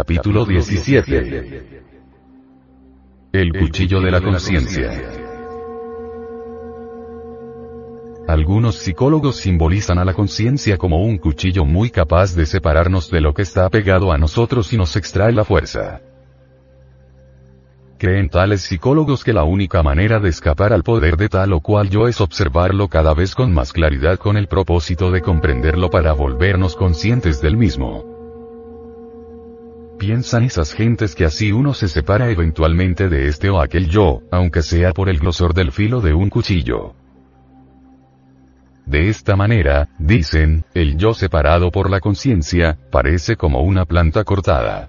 Capítulo 17. El cuchillo de la conciencia. Algunos psicólogos simbolizan a la conciencia como un cuchillo muy capaz de separarnos de lo que está pegado a nosotros y nos extrae la fuerza. Creen tales psicólogos que la única manera de escapar al poder de tal o cual yo es observarlo cada vez con más claridad con el propósito de comprenderlo para volvernos conscientes del mismo. Piensan esas gentes que así uno se separa eventualmente de este o aquel yo, aunque sea por el grosor del filo de un cuchillo. De esta manera, dicen, el yo separado por la conciencia, parece como una planta cortada.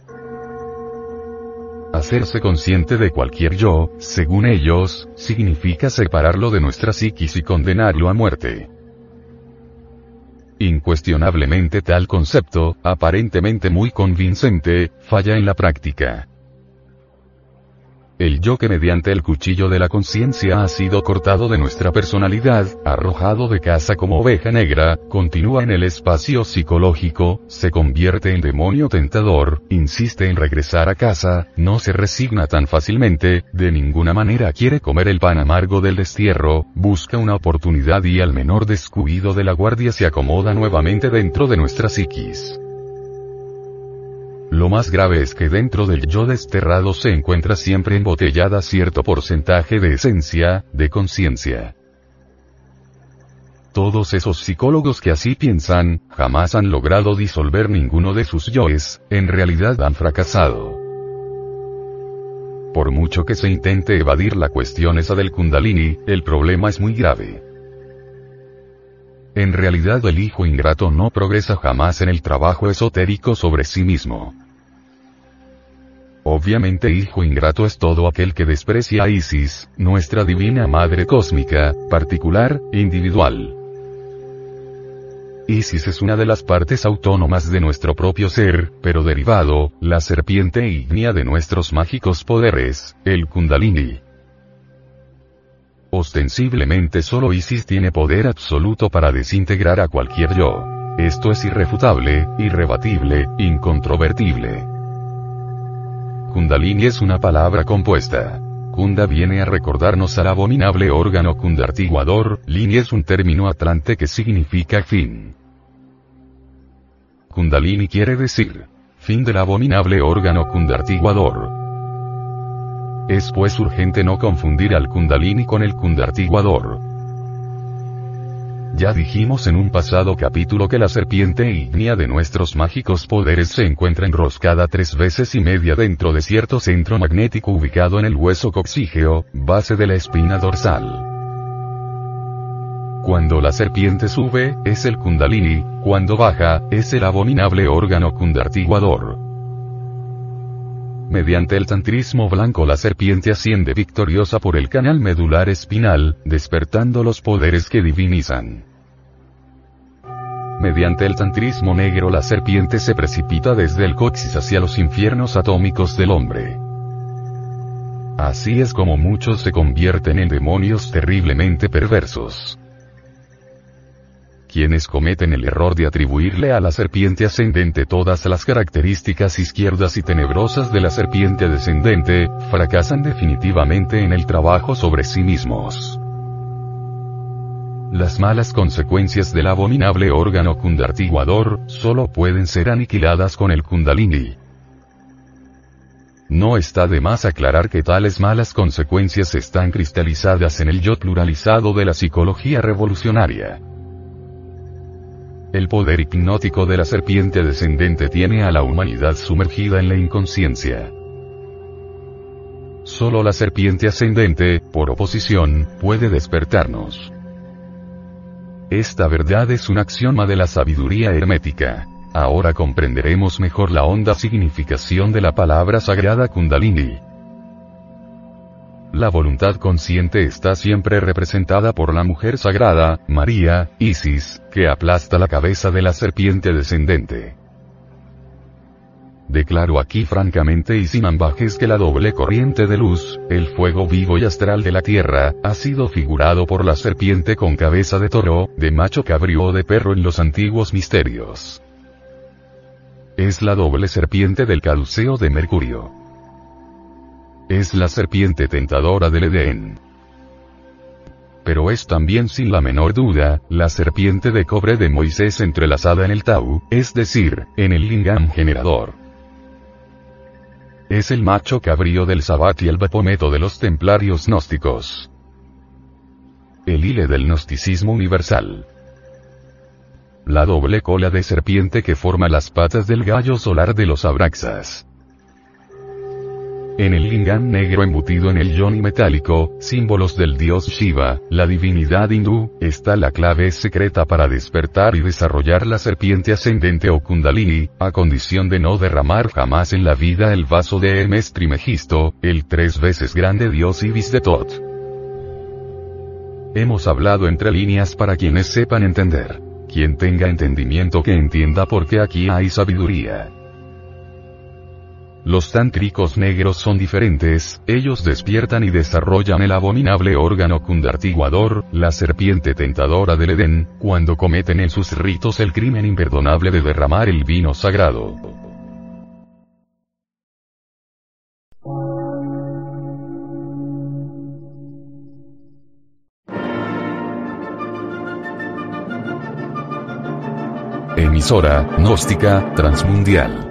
Hacerse consciente de cualquier yo, según ellos, significa separarlo de nuestra psiquis y condenarlo a muerte. Incuestionablemente tal concepto, aparentemente muy convincente, falla en la práctica. El yo que mediante el cuchillo de la conciencia ha sido cortado de nuestra personalidad, arrojado de casa como oveja negra, continúa en el espacio psicológico, se convierte en demonio tentador, insiste en regresar a casa, no se resigna tan fácilmente, de ninguna manera quiere comer el pan amargo del destierro, busca una oportunidad y al menor descuido de la guardia se acomoda nuevamente dentro de nuestra psiquis. Lo más grave es que dentro del yo desterrado se encuentra siempre embotellada cierto porcentaje de esencia, de conciencia. Todos esos psicólogos que así piensan, jamás han logrado disolver ninguno de sus yoes, en realidad han fracasado. Por mucho que se intente evadir la cuestión esa del kundalini, el problema es muy grave. En realidad el hijo ingrato no progresa jamás en el trabajo esotérico sobre sí mismo. Obviamente hijo ingrato es todo aquel que desprecia a Isis, nuestra divina madre cósmica, particular, individual. Isis es una de las partes autónomas de nuestro propio ser, pero derivado, la serpiente ígnea de nuestros mágicos poderes, el kundalini. Ostensiblemente solo Isis tiene poder absoluto para desintegrar a cualquier yo. Esto es irrefutable, irrebatible, incontrovertible. Kundalini es una palabra compuesta. Kunda viene a recordarnos al abominable órgano kundartiguador, Lini es un término atlante que significa fin. Kundalini quiere decir, fin del abominable órgano kundartiguador. Es pues urgente no confundir al kundalini con el kundartiguador. Ya dijimos en un pasado capítulo que la serpiente ígnea de nuestros mágicos poderes se encuentra enroscada tres veces y media dentro de cierto centro magnético ubicado en el hueso coxígeo, base de la espina dorsal. Cuando la serpiente sube, es el kundalini, cuando baja, es el abominable órgano kundartiguador. Mediante el tantrismo blanco la serpiente asciende victoriosa por el canal medular espinal, despertando los poderes que divinizan. Mediante el tantrismo negro la serpiente se precipita desde el coxis hacia los infiernos atómicos del hombre. Así es como muchos se convierten en demonios terriblemente perversos quienes cometen el error de atribuirle a la serpiente ascendente todas las características izquierdas y tenebrosas de la serpiente descendente, fracasan definitivamente en el trabajo sobre sí mismos. Las malas consecuencias del abominable órgano kundartiguador, solo pueden ser aniquiladas con el kundalini. No está de más aclarar que tales malas consecuencias están cristalizadas en el yo pluralizado de la psicología revolucionaria. El poder hipnótico de la serpiente descendente tiene a la humanidad sumergida en la inconsciencia. Solo la serpiente ascendente, por oposición, puede despertarnos. Esta verdad es un axioma de la sabiduría hermética. Ahora comprenderemos mejor la honda significación de la palabra sagrada Kundalini. La voluntad consciente está siempre representada por la mujer sagrada, María, Isis, que aplasta la cabeza de la serpiente descendente. Declaro aquí francamente y sin ambajes que la doble corriente de luz, el fuego vivo y astral de la tierra, ha sido figurado por la serpiente con cabeza de toro, de macho cabrío o de perro en los antiguos misterios. Es la doble serpiente del caduceo de Mercurio. Es la serpiente tentadora del Edén. Pero es también sin la menor duda, la serpiente de cobre de Moisés entrelazada en el Tau, es decir, en el lingam generador. Es el macho cabrío del Sabbat y el Bapometo de los templarios gnósticos. El hile del gnosticismo universal. La doble cola de serpiente que forma las patas del gallo solar de los Abraxas. En el lingam negro embutido en el yoni metálico, símbolos del dios Shiva, la divinidad hindú, está la clave secreta para despertar y desarrollar la serpiente ascendente o kundalini, a condición de no derramar jamás en la vida el vaso de Hermes Trimegisto, el tres veces grande dios Ibis de Tot. Hemos hablado entre líneas para quienes sepan entender. Quien tenga entendimiento que entienda por qué aquí hay sabiduría. Los tántricos negros son diferentes, ellos despiertan y desarrollan el abominable órgano cundartiguador, la serpiente tentadora del Edén, cuando cometen en sus ritos el crimen imperdonable de derramar el vino sagrado. Emisora, gnóstica, transmundial